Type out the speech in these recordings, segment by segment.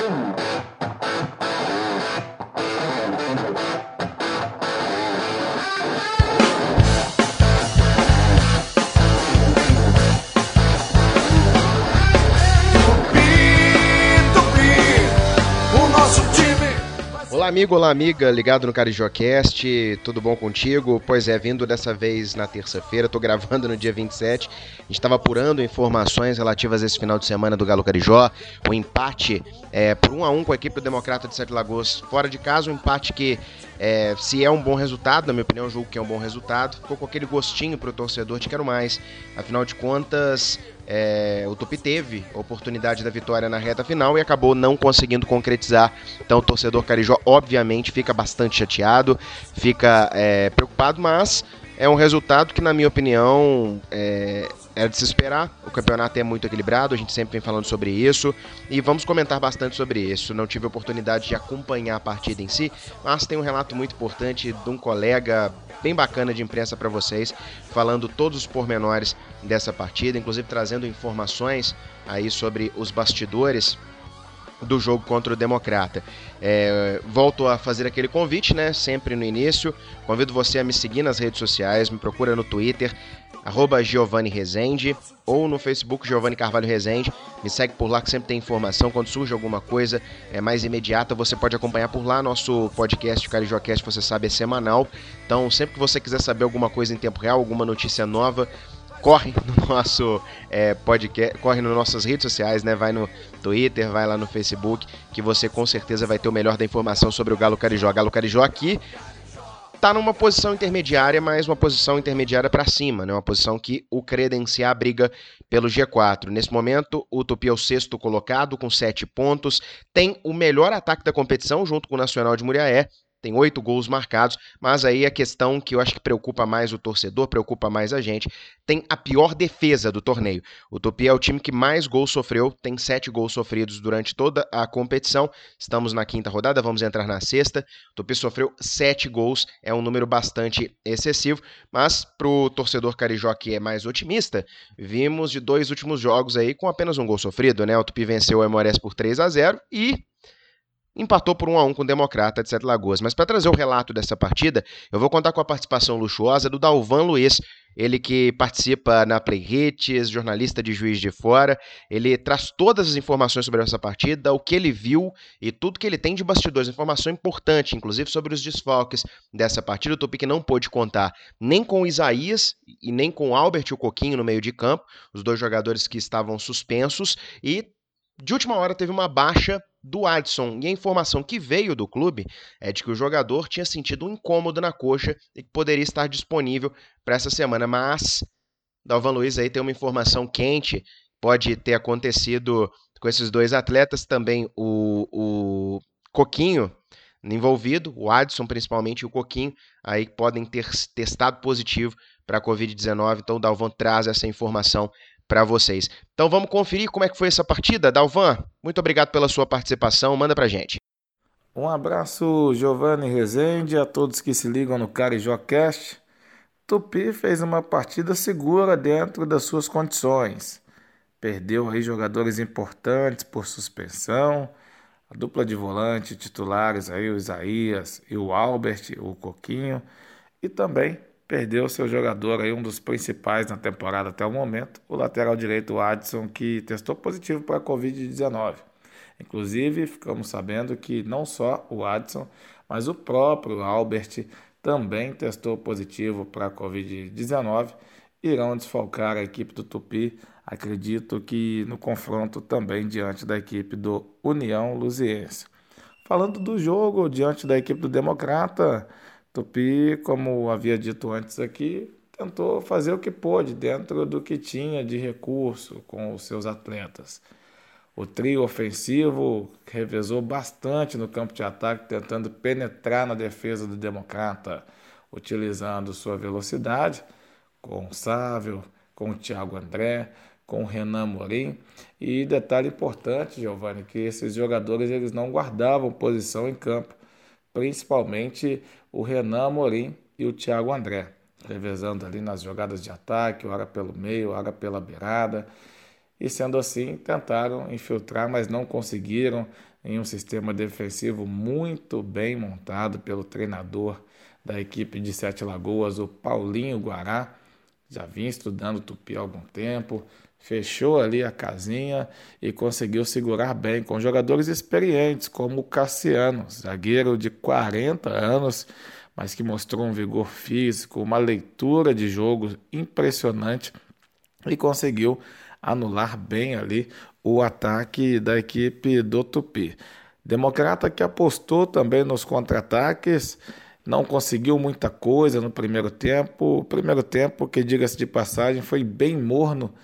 Boom. Amigo, olá amiga, ligado no CarijoCast, tudo bom contigo? Pois é, vindo dessa vez na terça-feira, tô gravando no dia 27, a gente estava apurando informações relativas a esse final de semana do Galo Carijó, o empate é, por 1 a 1 com a equipe do Democrata de Sete Lagoas fora de casa, um empate que é, se é um bom resultado, na minha opinião, eu julgo que é um bom resultado, ficou com aquele gostinho pro torcedor de quero mais, afinal de contas, é, o Tupi teve a oportunidade da vitória na reta final e acabou não conseguindo concretizar. Então o torcedor Carijó, obviamente, fica bastante chateado, fica é, preocupado, mas é um resultado que, na minha opinião, é, era de se esperar. O campeonato é muito equilibrado, a gente sempre vem falando sobre isso e vamos comentar bastante sobre isso. Não tive oportunidade de acompanhar a partida em si, mas tem um relato muito importante de um colega bem bacana de imprensa para vocês, falando todos os pormenores dessa partida, inclusive trazendo informações aí sobre os bastidores do jogo contra o Democrata. É, volto a fazer aquele convite, né? Sempre no início. Convido você a me seguir nas redes sociais, me procura no Twitter, arroba Giovanni Rezende, ou no Facebook Giovanni Carvalho Rezende. Me segue por lá que sempre tem informação. Quando surge alguma coisa é, mais imediata, você pode acompanhar por lá. Nosso podcast, o CarijoaCast, você sabe, é semanal. Então, sempre que você quiser saber alguma coisa em tempo real, alguma notícia nova, corre no nosso é, podcast, corre nas nossas redes sociais, né? Vai no Twitter, vai lá no Facebook, que você com certeza vai ter o melhor da informação sobre o Galo Carijó. Galo Carijó aqui tá numa posição intermediária, mas uma posição intermediária para cima, né? Uma posição que o credencia a briga pelo G4. Nesse momento, o Tupi é o sexto colocado com sete pontos, tem o melhor ataque da competição junto com o Nacional de Muriaé tem oito gols marcados, mas aí a questão que eu acho que preocupa mais o torcedor, preocupa mais a gente, tem a pior defesa do torneio. O Tupi é o time que mais gols sofreu, tem sete gols sofridos durante toda a competição. Estamos na quinta rodada, vamos entrar na sexta. O Tupi sofreu sete gols, é um número bastante excessivo, mas para o torcedor carijó que é mais otimista, vimos de dois últimos jogos aí com apenas um gol sofrido, né? O Tupi venceu o Emores por 3 a 0 e empatou por 1 a 1 com o Democrata de Sete Lagoas. Mas para trazer o relato dessa partida, eu vou contar com a participação luxuosa do Dalvan Luiz, ele que participa na Play Hits, jornalista de Juiz de Fora. Ele traz todas as informações sobre essa partida, o que ele viu e tudo que ele tem de bastidores. Informação importante, inclusive sobre os desfalques dessa partida. O Tupi não pôde contar nem com o Isaías e nem com o Albert e o Coquinho no meio de campo, os dois jogadores que estavam suspensos. E de última hora teve uma baixa do Adson. E a informação que veio do clube é de que o jogador tinha sentido um incômodo na coxa e que poderia estar disponível para essa semana. Mas Dalvan Luiz aí tem uma informação quente, pode ter acontecido com esses dois atletas, também o, o Coquinho envolvido, o Adson principalmente e o Coquinho, aí podem ter testado positivo para a Covid-19. Então o Dalvan traz essa informação para vocês. Então vamos conferir como é que foi essa partida. Dalvan, muito obrigado pela sua participação. Manda pra gente. Um abraço, Giovanni Rezende, a todos que se ligam no CarijoCast. Tupi fez uma partida segura dentro das suas condições. Perdeu aí jogadores importantes por suspensão. A dupla de volante titulares aí, o Isaías e o Albert, o Coquinho. E também perdeu seu jogador aí, um dos principais na temporada até o momento, o lateral direito Adson, que testou positivo para a Covid-19. Inclusive, ficamos sabendo que não só o Adson, mas o próprio Albert também testou positivo para a Covid-19. Irão desfalcar a equipe do Tupi, acredito que no confronto também diante da equipe do União Luziense. Falando do jogo diante da equipe do Democrata, Tupi, como havia dito antes aqui, tentou fazer o que pôde dentro do que tinha de recurso com os seus atletas. O trio ofensivo revezou bastante no campo de ataque, tentando penetrar na defesa do Democrata, utilizando sua velocidade, com o Sávio, com o Thiago André, com o Renan Morim. E detalhe importante, Giovanni, que esses jogadores eles não guardavam posição em campo principalmente o Renan Amorim e o Thiago André, revezando ali nas jogadas de ataque, hora pelo meio, hora pela beirada. e sendo assim tentaram infiltrar, mas não conseguiram em um sistema defensivo muito bem montado pelo treinador da equipe de Sete Lagoas, o Paulinho Guará. Já vinha estudando Tupi há algum tempo, fechou ali a casinha e conseguiu segurar bem com jogadores experientes como o Cassiano, zagueiro de 40 anos, mas que mostrou um vigor físico, uma leitura de jogo impressionante e conseguiu anular bem ali o ataque da equipe do Tupi. Democrata que apostou também nos contra-ataques, não conseguiu muita coisa no primeiro tempo. O primeiro tempo, que diga-se de passagem, foi bem morno,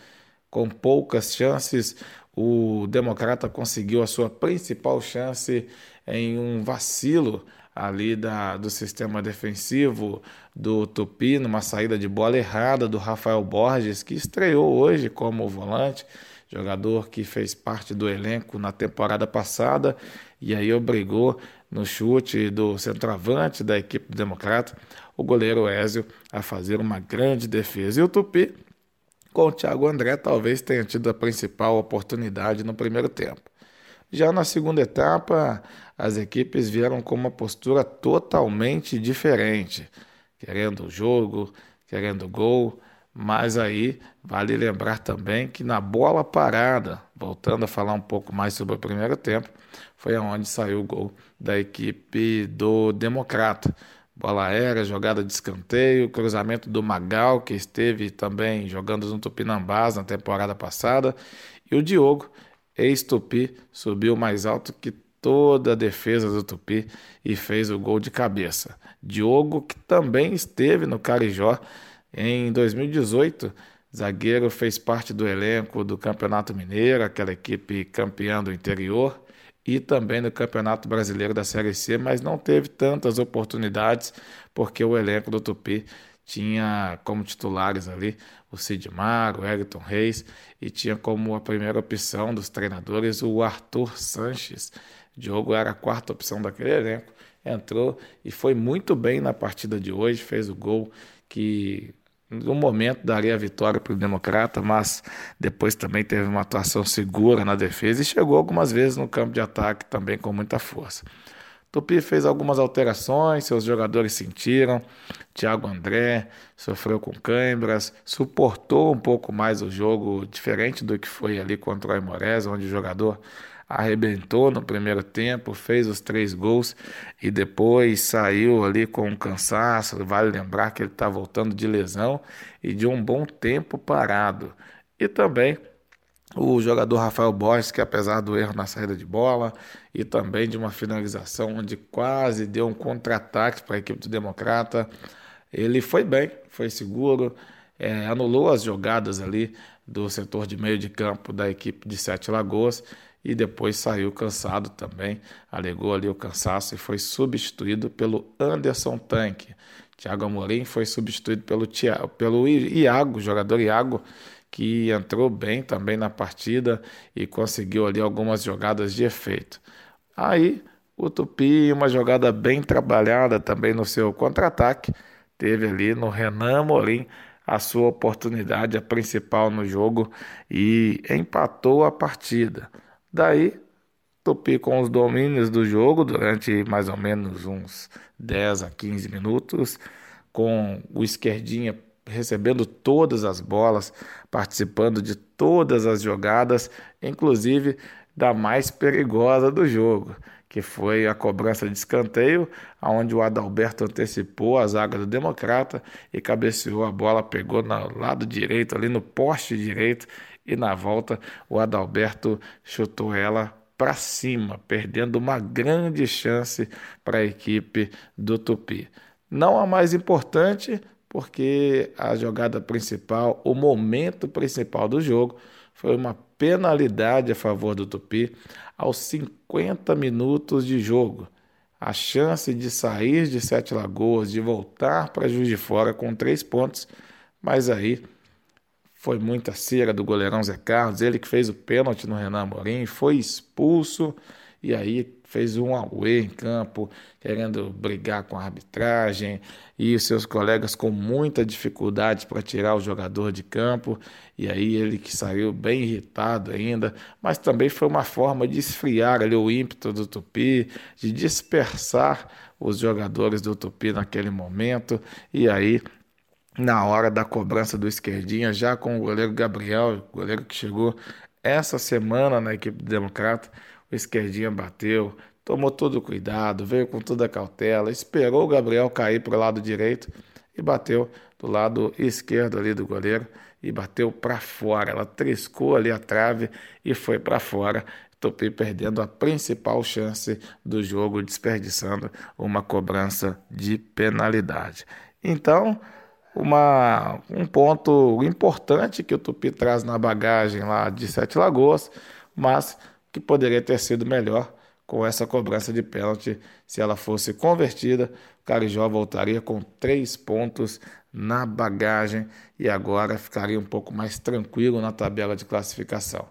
com poucas chances. O Democrata conseguiu a sua principal chance em um vacilo ali da, do sistema defensivo do Tupi, numa saída de bola errada do Rafael Borges, que estreou hoje como volante, jogador que fez parte do elenco na temporada passada e aí obrigou no chute do centroavante da equipe Democrata, o goleiro Ézio, a fazer uma grande defesa. E o Tupi, com o Thiago André, talvez tenha tido a principal oportunidade no primeiro tempo. Já na segunda etapa, as equipes vieram com uma postura totalmente diferente, querendo o jogo, querendo gol, mas aí vale lembrar também que na bola parada, voltando a falar um pouco mais sobre o primeiro tempo, foi aonde saiu o gol da equipe do Democrata. Bola aérea, jogada de escanteio, cruzamento do Magal, que esteve também jogando no Tupinambás na temporada passada, e o Diogo, ex-Tupi, subiu mais alto que toda a defesa do Tupi e fez o gol de cabeça. Diogo, que também esteve no Carijó em 2018, zagueiro fez parte do elenco do Campeonato Mineiro, aquela equipe campeã do interior, e também no Campeonato Brasileiro da Série C, mas não teve tantas oportunidades porque o elenco do Tupi tinha como titulares ali o Sidmar, o Everton Reis e tinha como a primeira opção dos treinadores o Arthur Sanches. Diogo era a quarta opção daquele elenco, entrou e foi muito bem na partida de hoje, fez o gol que no momento daria a vitória para o Democrata, mas depois também teve uma atuação segura na defesa e chegou algumas vezes no campo de ataque também com muita força. Tupi fez algumas alterações, seus jogadores sentiram. Thiago André sofreu com câimbras, suportou um pouco mais o jogo, diferente do que foi ali contra o Aimorés, onde o jogador arrebentou no primeiro tempo, fez os três gols e depois saiu ali com um cansaço. Vale lembrar que ele está voltando de lesão e de um bom tempo parado. E também o jogador Rafael Borges, que apesar do erro na saída de bola e também de uma finalização onde quase deu um contra-ataque para a equipe do Democrata, ele foi bem, foi seguro, é, anulou as jogadas ali do setor de meio de campo da equipe de Sete Lagoas e depois saiu cansado também, alegou ali o cansaço e foi substituído pelo Anderson Tanque. Thiago Amorim foi substituído pelo, Thiago, pelo Iago, jogador Iago, que entrou bem também na partida e conseguiu ali algumas jogadas de efeito. Aí o Tupi, uma jogada bem trabalhada também no seu contra-ataque, teve ali no Renan Amorim a sua oportunidade, a principal no jogo, e empatou a partida. Daí, Tupi com os domínios do jogo durante mais ou menos uns 10 a 15 minutos, com o esquerdinha recebendo todas as bolas, participando de todas as jogadas, inclusive da mais perigosa do jogo, que foi a cobrança de escanteio, onde o Adalberto antecipou a zaga do Democrata e cabeceou a bola, pegou no lado direito, ali no poste direito, e na volta o Adalberto chutou ela para cima, perdendo uma grande chance para a equipe do Tupi. Não a mais importante, porque a jogada principal, o momento principal do jogo, foi uma penalidade a favor do Tupi aos 50 minutos de jogo. A chance de sair de Sete Lagoas, de voltar para Juiz de Fora com três pontos, mas aí foi muita cera do goleirão Zé Carlos, ele que fez o pênalti no Renan Amorim, foi expulso e aí fez um away em campo, querendo brigar com a arbitragem, e seus colegas com muita dificuldade para tirar o jogador de campo, e aí ele que saiu bem irritado ainda, mas também foi uma forma de esfriar ali o ímpeto do Tupi, de dispersar os jogadores do Tupi naquele momento, e aí na hora da cobrança do esquerdinha, já com o goleiro Gabriel, goleiro que chegou essa semana na equipe do Democrata, o esquerdinha bateu, tomou todo o cuidado, veio com toda a cautela, esperou o Gabriel cair para o lado direito e bateu do lado esquerdo ali do goleiro e bateu para fora. Ela triscou ali a trave e foi para fora. Tupi perdendo a principal chance do jogo, desperdiçando uma cobrança de penalidade. Então, uma, um ponto importante que o Tupi traz na bagagem lá de Sete Lagoas, mas que poderia ter sido melhor com essa cobrança de pênalti. Se ela fosse convertida, o Carijó voltaria com três pontos na bagagem e agora ficaria um pouco mais tranquilo na tabela de classificação.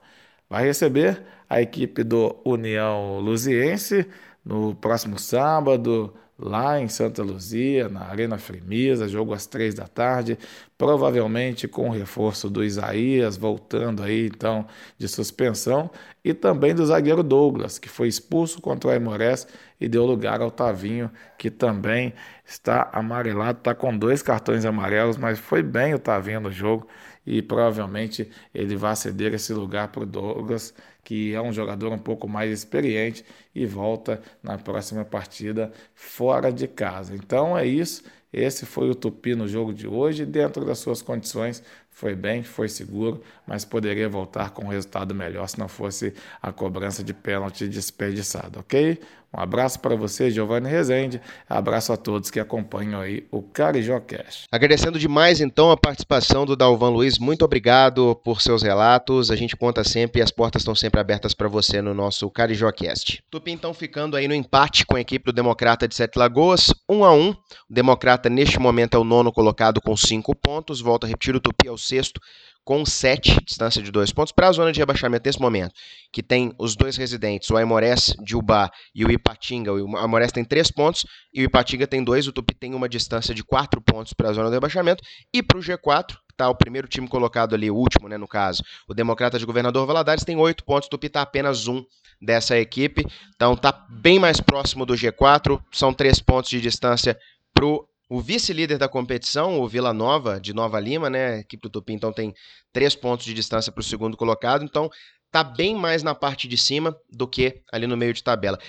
Vai receber a equipe do União Luziense no próximo sábado, lá em Santa Luzia, na Arena Fremisa, jogo às três da tarde, provavelmente com o reforço do Isaías, voltando aí então de suspensão, e também do zagueiro Douglas, que foi expulso contra o Aimorés e deu lugar ao Tavinho, que também está amarelado, está com dois cartões amarelos, mas foi bem o Tavinho no jogo e provavelmente ele vai ceder esse lugar para o Douglas, que é um jogador um pouco mais experiente e volta na próxima partida fora de casa. Então é isso. Esse foi o Tupi no jogo de hoje, dentro das suas condições. Foi bem, foi seguro, mas poderia voltar com um resultado melhor se não fosse a cobrança de pênalti desperdiçada, ok? Um abraço para você, Giovanni Rezende. Abraço a todos que acompanham aí o Carijó Cash. Agradecendo demais então a participação do Dalvan Luiz. Muito obrigado por seus relatos. A gente conta sempre e as portas estão sempre abertas para você no nosso Carijó Cast. Tupi então ficando aí no empate com a equipe do Democrata de Sete Lagoas, 1 um a 1. Um. O Democrata neste momento é o nono colocado com cinco pontos. Volto a repetir, o Tupi é o sexto com 7, distância de 2 pontos, para a zona de rebaixamento nesse momento, que tem os dois residentes, o Aimorés de Ubá e o Ipatinga. O Aimorés tem 3 pontos e o Ipatinga tem 2. O Tupi tem uma distância de 4 pontos para a zona do rebaixamento. E para o G4, que está o primeiro time colocado ali, o último, né, no caso, o Democrata de Governador Valadares tem 8 pontos, o Tupi está apenas 1 dessa equipe. Então está bem mais próximo do G4, são 3 pontos de distância para o o vice-líder da competição, o Vila Nova, de Nova Lima, né? A equipe do Tupi, então, tem três pontos de distância para o segundo colocado. Então, tá bem mais na parte de cima do que ali no meio de tabela.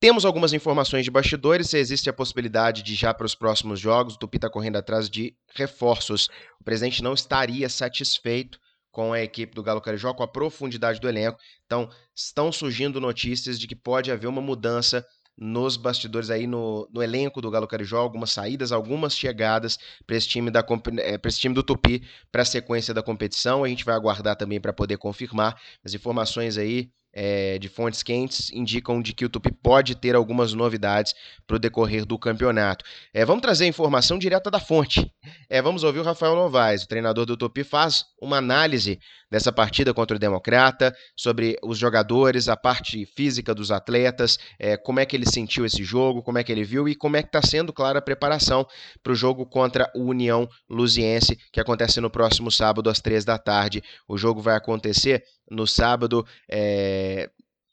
Temos algumas informações de bastidores. Existe a possibilidade de, já para os próximos jogos, o Tupi está correndo atrás de reforços. O presidente não estaria satisfeito com a equipe do Galo Carijó, com a profundidade do elenco. Então, estão surgindo notícias de que pode haver uma mudança nos bastidores aí no, no elenco do Galo Carijó, algumas saídas, algumas chegadas para esse time da é, esse time do Tupi para a sequência da competição. A gente vai aguardar também para poder confirmar as informações aí é, de fontes quentes indicam de que o Tupi pode ter algumas novidades para o decorrer do campeonato. É, vamos trazer informação direta da fonte. É, vamos ouvir o Rafael Novaes, o treinador do Tupi, faz uma análise dessa partida contra o Democrata, sobre os jogadores, a parte física dos atletas, é, como é que ele sentiu esse jogo, como é que ele viu e como é que está sendo, claro, a preparação para o jogo contra o União Luziense, que acontece no próximo sábado às três da tarde. O jogo vai acontecer no sábado. É,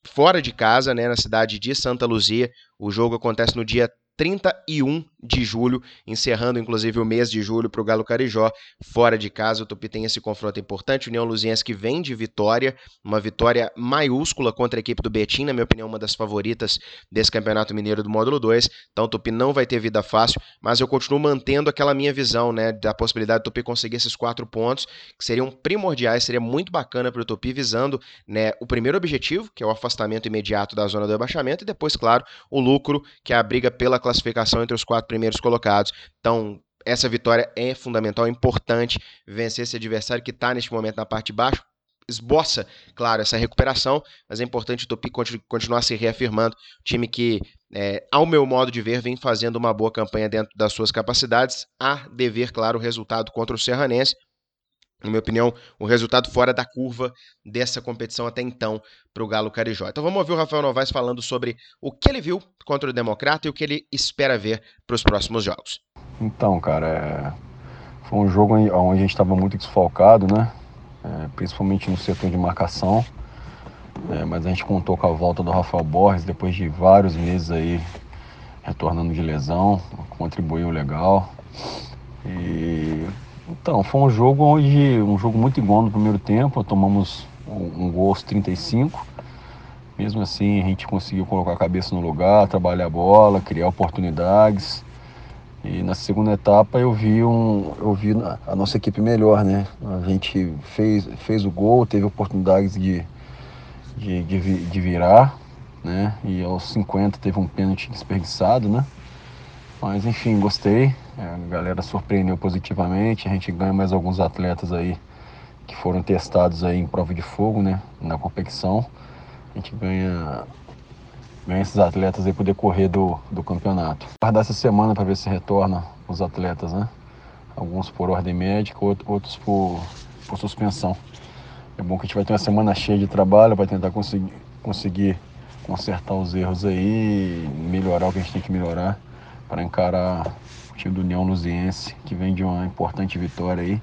fora de casa, né, na cidade de Santa Luzia. O jogo acontece no dia 31 de julho, encerrando inclusive o mês de julho para o Galo Carijó, fora de casa. O Tupi tem esse confronto importante. União Luziense que vem de vitória, uma vitória maiúscula contra a equipe do Betim, na minha opinião, uma das favoritas desse Campeonato Mineiro do Módulo 2. Então o Tupi não vai ter vida fácil, mas eu continuo mantendo aquela minha visão, né, da possibilidade do Tupi conseguir esses quatro pontos, que seriam primordiais, seria muito bacana para o Tupi, visando né, o primeiro objetivo, que é o afastamento imediato da zona do rebaixamento, e depois, claro, o lucro, que é a briga pela classificação entre os quatro primeiros colocados. Então, essa vitória é fundamental, é importante vencer esse adversário que está neste momento na parte de baixo. Esboça, claro, essa recuperação, mas é importante o Tupi continuar se reafirmando. Time que, é, ao meu modo de ver, vem fazendo uma boa campanha dentro das suas capacidades, a dever, claro, o resultado contra o Serranense. Na minha opinião, o resultado fora da curva dessa competição até então para o Galo Carijó. Então vamos ouvir o Rafael Novaes falando sobre o que ele viu contra o Democrata e o que ele espera ver para os próximos jogos. Então, cara, é... foi um jogo onde a gente estava muito desfalcado, né? É, principalmente no setor de marcação. É, mas a gente contou com a volta do Rafael Borges depois de vários meses aí retornando de lesão, contribuiu legal. E então, foi um jogo onde um jogo muito igual no primeiro tempo, tomamos um, um gol aos 35. Mesmo assim, a gente conseguiu colocar a cabeça no lugar, trabalhar a bola, criar oportunidades. E na segunda etapa eu vi um, eu vi a nossa equipe melhor, né? A gente fez, fez o gol, teve oportunidades de, de, de, de virar, né? E aos 50 teve um pênalti desperdiçado, né? Mas enfim, gostei. É, a galera surpreendeu positivamente. A gente ganha mais alguns atletas aí que foram testados aí em prova de fogo, né? Na competição. A gente ganha, ganha esses atletas aí pro decorrer do, do campeonato. Guardar essa semana para ver se retorna os atletas, né? Alguns por ordem médica, outros por, por suspensão. É bom que a gente vai ter uma semana cheia de trabalho para tentar conseguir, conseguir consertar os erros aí, melhorar o que a gente tem que melhorar para encarar o time do União Luziense, que vem de uma importante vitória aí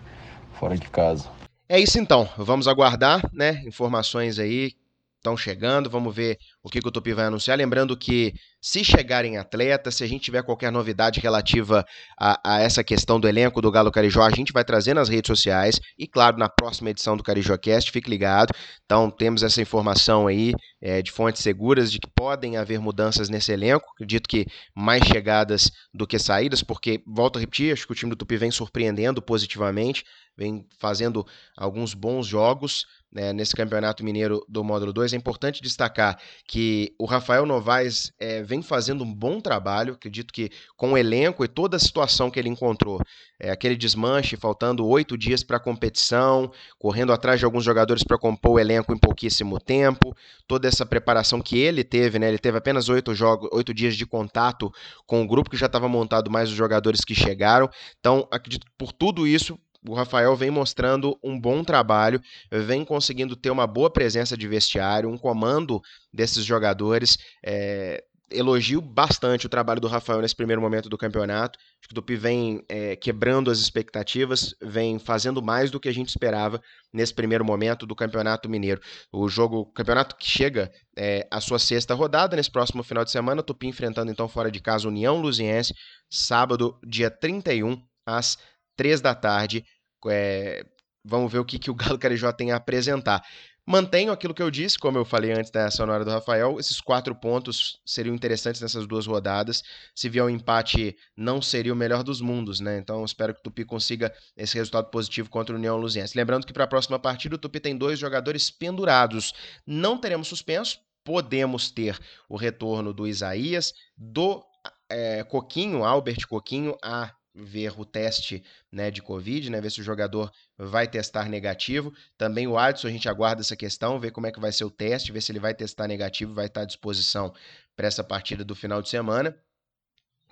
fora de casa. É isso então, vamos aguardar, né? Informações aí estão chegando, vamos ver o que, que o Tupi vai anunciar. Lembrando que se chegarem atletas, se a gente tiver qualquer novidade relativa a, a, essa questão do elenco do Galo Carijó, a gente vai trazer nas redes sociais e, claro, na próxima edição do CarijóCast, fique ligado. Então, temos essa informação aí é, de fontes seguras de que podem haver mudanças nesse elenco. Acredito que mais chegadas do que saídas, porque, volto a repetir, acho que o time do Tupi vem surpreendendo positivamente, vem fazendo alguns bons jogos né, nesse Campeonato Mineiro do Módulo 2. É importante destacar que o Rafael Novaes é, vem fazendo um bom trabalho, acredito que com o elenco e toda a situação que ele encontrou, é, aquele desmanche, faltando oito dias para a competição, correndo atrás de alguns jogadores para compor o elenco em pouquíssimo tempo, toda essa preparação que ele teve, né, ele teve apenas oito, jogos, oito dias de contato com o grupo que já estava montado, mais os jogadores que chegaram. Então, acredito que por tudo isso, o Rafael vem mostrando um bom trabalho, vem conseguindo ter uma boa presença de vestiário, um comando desses jogadores. É, elogio bastante o trabalho do Rafael nesse primeiro momento do campeonato. Acho que o Tupi vem é, quebrando as expectativas, vem fazendo mais do que a gente esperava nesse primeiro momento do Campeonato Mineiro. O jogo, o campeonato que chega é, a sua sexta rodada, nesse próximo final de semana, o Tupi enfrentando então fora de casa União Luziense, sábado, dia 31, às 3 da tarde. É, vamos ver o que, que o Galo Carijó tem a apresentar. Mantenho aquilo que eu disse, como eu falei antes da sonora do Rafael, esses quatro pontos seriam interessantes nessas duas rodadas. Se vier um empate, não seria o melhor dos mundos, né? Então espero que o Tupi consiga esse resultado positivo contra o União Luziense. Lembrando que para a próxima partida o Tupi tem dois jogadores pendurados. Não teremos suspenso, podemos ter o retorno do Isaías, do é, Coquinho, Albert Coquinho, a ver o teste né, de Covid, né, ver se o jogador vai testar negativo. Também o Adson, a gente aguarda essa questão, ver como é que vai ser o teste, ver se ele vai testar negativo, vai estar à disposição para essa partida do final de semana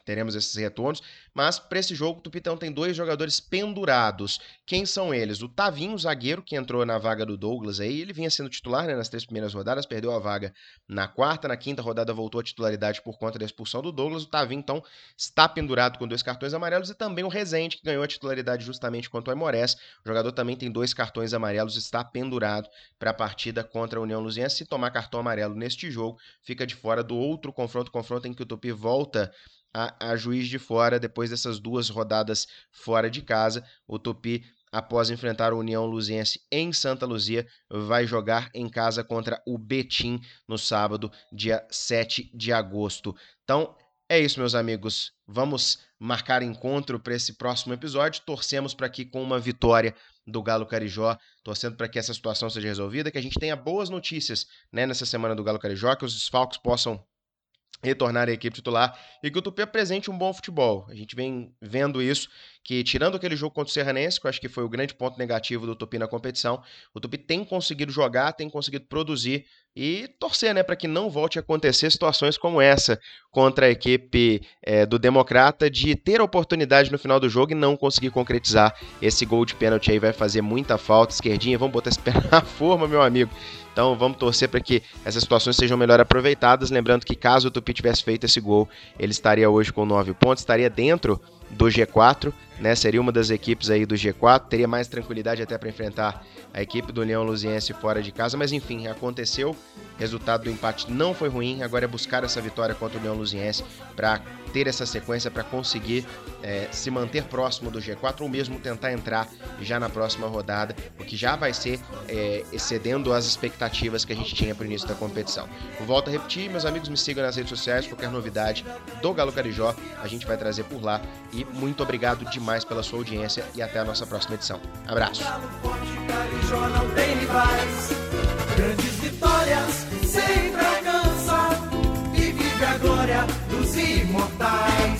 teremos esses retornos. Mas para esse jogo, o Tupitão tem dois jogadores pendurados. Quem são eles? O Tavinho, zagueiro, que entrou na vaga do Douglas aí. Ele vinha sendo titular né, nas três primeiras rodadas, perdeu a vaga na quarta. Na quinta rodada voltou à titularidade por conta da expulsão do Douglas. O Tavinho, então, está pendurado com dois cartões amarelos. E também o Rezende, que ganhou a titularidade justamente contra o Aimorés. O jogador também tem dois cartões amarelos, está pendurado para a partida contra a União Luziense. Se tomar cartão amarelo neste jogo, fica de fora do outro confronto, confronto em que o Tupi volta a, a Juiz de Fora depois dessas duas rodadas fora de casa. O Tupi após enfrentar o União Luziense em Santa Luzia, vai jogar em casa contra o Betim no sábado, dia 7 de agosto. Então, é isso, meus amigos. Vamos marcar encontro para esse próximo episódio. Torcemos para que com uma vitória do Galo Carijó, torcendo para que essa situação seja resolvida, que a gente tenha boas notícias né, nessa semana do Galo Carijó, que os desfalques possam retornar à equipe titular e que o Tupi apresente um bom futebol. A gente vem vendo isso, que, tirando aquele jogo contra o Serranense, que eu acho que foi o grande ponto negativo do Tupi na competição, o Tupi tem conseguido jogar, tem conseguido produzir e torcer né, para que não volte a acontecer situações como essa contra a equipe é, do Democrata de ter oportunidade no final do jogo e não conseguir concretizar esse gol de pênalti aí vai fazer muita falta. Esquerdinha, vamos botar esse pé na forma, meu amigo. Então vamos torcer para que essas situações sejam melhor aproveitadas. Lembrando que caso o Tupi tivesse feito esse gol, ele estaria hoje com 9 pontos, estaria dentro do G4, né? Seria uma das equipes aí do G4, teria mais tranquilidade até para enfrentar a equipe do Leão Luziense fora de casa, mas enfim, aconteceu. Resultado do empate não foi ruim, agora é buscar essa vitória contra o Leão Luziense para ter essa sequência para conseguir é, se manter próximo do G4 ou mesmo tentar entrar já na próxima rodada, o que já vai ser é, excedendo as expectativas que a gente tinha para o início da competição. Volto a repetir, meus amigos me sigam nas redes sociais, qualquer novidade do Galo Carijó a gente vai trazer por lá e muito obrigado demais pela sua audiência e até a nossa próxima edição. Abraço. Grandes vitórias sempre alcança e vive a glória dos imortais.